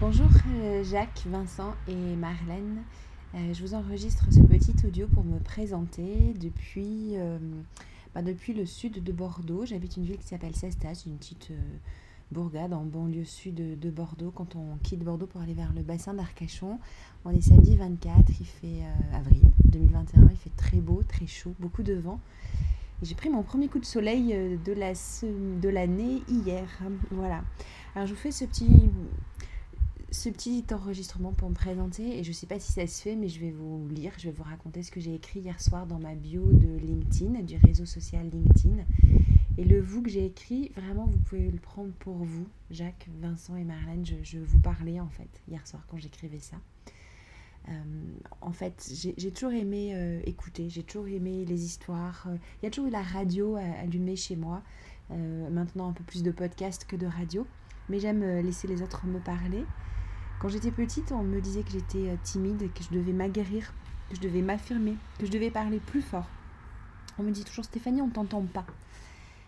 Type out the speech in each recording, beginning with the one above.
Bonjour euh, Jacques, Vincent et Marlène. Euh, je vous enregistre ce petit audio pour me présenter depuis, euh, bah, depuis le sud de Bordeaux. J'habite une ville qui s'appelle Cestas, une petite bourgade en banlieue sud de Bordeaux. Quand on quitte Bordeaux pour aller vers le bassin d'Arcachon, on est samedi 24, il fait avril 2021, il fait très beau, très chaud, beaucoup de vent. J'ai pris mon premier coup de soleil de l'année hier. Voilà. Alors je vous fais ce petit ce petit enregistrement pour me présenter et je ne sais pas si ça se fait mais je vais vous lire, je vais vous raconter ce que j'ai écrit hier soir dans ma bio de LinkedIn, du réseau social LinkedIn. Et le vous que j'ai écrit, vraiment vous pouvez le prendre pour vous, Jacques, Vincent et Marlène, je, vous parlais en fait hier soir quand j'écrivais ça. Euh, en fait, j'ai toujours aimé euh, écouter, j'ai toujours aimé les histoires. Euh, il y a toujours eu la radio allumée chez moi. maintenant, un peu plus de podcast que de radio. Mais j'aime laisser les autres me parler. Quand j'étais petite, on me disait que j'étais euh, timide, que je devais m'aguerrir, que je devais m'affirmer, que je devais parler plus fort. On me dit toujours Stéphanie, on t'entend pas.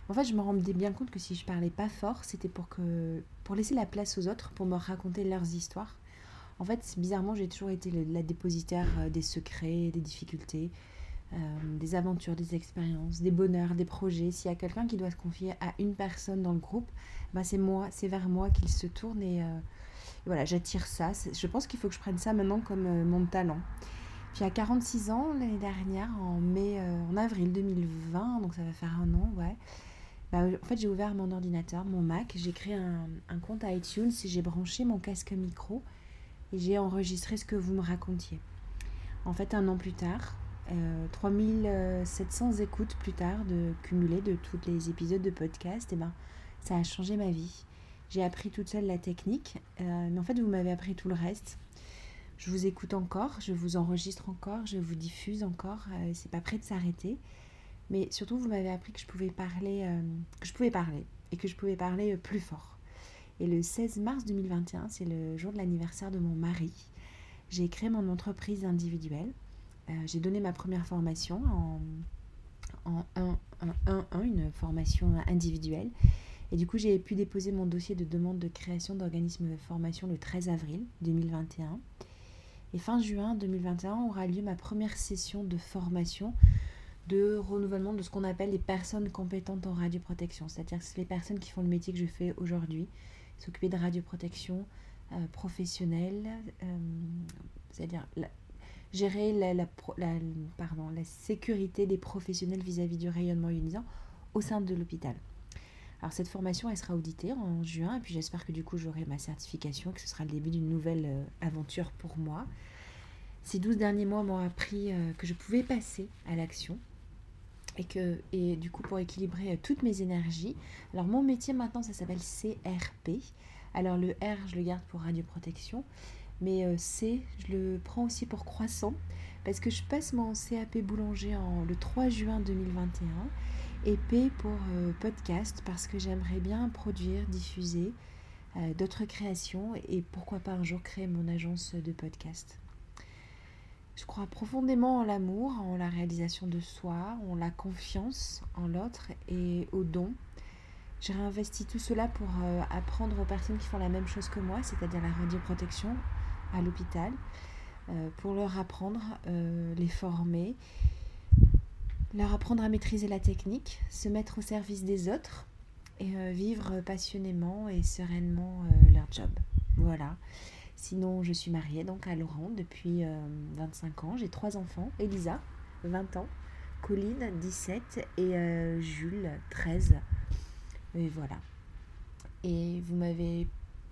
En fait, je me rendais bien compte que si je parlais pas fort, c'était pour que pour laisser la place aux autres, pour me raconter leurs histoires. En fait, bizarrement, j'ai toujours été la dépositaire euh, des secrets, des difficultés, euh, des aventures, des expériences, des bonheurs, des projets. S'il y a quelqu'un qui doit se confier à une personne dans le groupe, ben c'est moi, c'est vers moi qu'il se tourne et voilà, j'attire ça. Je pense qu'il faut que je prenne ça maintenant comme euh, mon talent. Puis à 46 ans, l'année dernière, en mai, euh, en avril 2020, donc ça va faire un an, ouais. Bah, en fait, j'ai ouvert mon ordinateur, mon Mac, j'ai créé un, un, compte iTunes et j'ai branché mon casque micro et j'ai enregistré ce que vous me racontiez. En fait, un an plus tard, 3700 euh, écoutes plus tard de cumulé de tous les épisodes de podcast, et eh ben, ça a changé ma vie. J'ai appris toute seule la technique, euh, mais en fait, vous m'avez appris tout le reste. Je vous écoute encore, je vous enregistre encore, je vous diffuse encore. Euh, c'est pas prêt de s'arrêter. Mais surtout, vous m'avez appris que je pouvais parler, euh, que je pouvais parler et que je pouvais parler plus fort. Et le 16 mars 2021, c'est le jour de l'anniversaire de mon mari. J'ai créé mon entreprise individuelle. j'ai donné ma première formation en, en 1-1, une formation individuelle. Et du coup, j'ai pu déposer mon dossier de demande de création d'organisme de formation le 13 avril 2021. Et fin juin 2021 aura lieu ma première session de formation de renouvellement de ce qu'on appelle les personnes compétentes en radioprotection. C'est-à-dire que c'est les personnes qui font le métier que je fais aujourd'hui, s'occuper de radioprotection euh, professionnelle, euh, c'est-à-dire gérer la, sécurité des professionnels vis-à-vis -vis du rayonnement ionisant au sein de l'hôpital. Alors cette formation, elle sera auditée en juin, et puis j'espère que du coup j'aurai ma certification, que ce sera le début d'une nouvelle euh, aventure pour moi. Ces 12 derniers mois m'ont appris euh, que je pouvais passer à l'action, et que et du coup pour équilibrer euh, toutes mes énergies. Alors mon métier maintenant, ça s'appelle CRP. Alors le R, je le garde pour radioprotection, mais C, je le prends aussi pour croissant, parce que je passe mon CAP boulanger en, le 3 juin 2021 et P pour euh, podcast parce que j'aimerais bien produire, diffuser euh, d'autres créations et pourquoi pas un jour créer mon agence de podcast. Je crois profondément en l'amour, en la réalisation de soi, en la confiance en l'autre et au don. J'ai réinvesti tout cela pour euh, apprendre aux personnes qui font la même chose que moi, c'est-à-dire la radioprotection à l'hôpital, pour leur apprendre, les former leur apprendre à maîtriser la technique, se mettre au service des autres et euh, vivre passionnément et sereinement euh, leur job. Voilà. Sinon, je suis mariée donc à Laurent depuis 25 euh, ans. J'ai trois enfants. Elisa, 20 ans. Colline, 17. Et Jules, 13. Et voilà. Et vous m'avez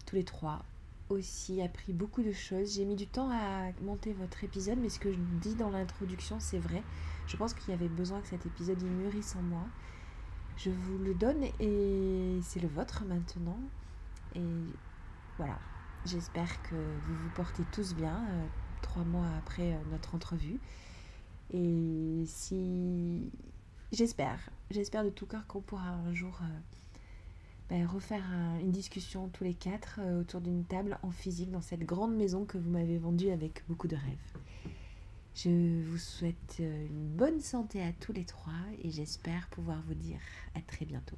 tous les trois aussi appris beaucoup de choses. J'ai mis du temps à monter votre épisode, mais ce que je dis dans l'introduction, c'est vrai. Je pense qu'il y avait besoin que cet épisode y mûrisse en moi. Je vous le donne et c'est le vôtre maintenant. Et voilà, j'espère que vous vous portez tous bien euh, trois mois après euh, notre entrevue. Et si... J'espère, j'espère de tout cœur qu'on pourra un jour... Euh, ben, refaire une discussion tous les quatre autour d'une table en physique dans cette grande maison que vous m'avez vendue avec beaucoup de rêves. Je vous souhaite euh, une bonne santé à tous les trois et j'espère pouvoir vous dire à très bientôt.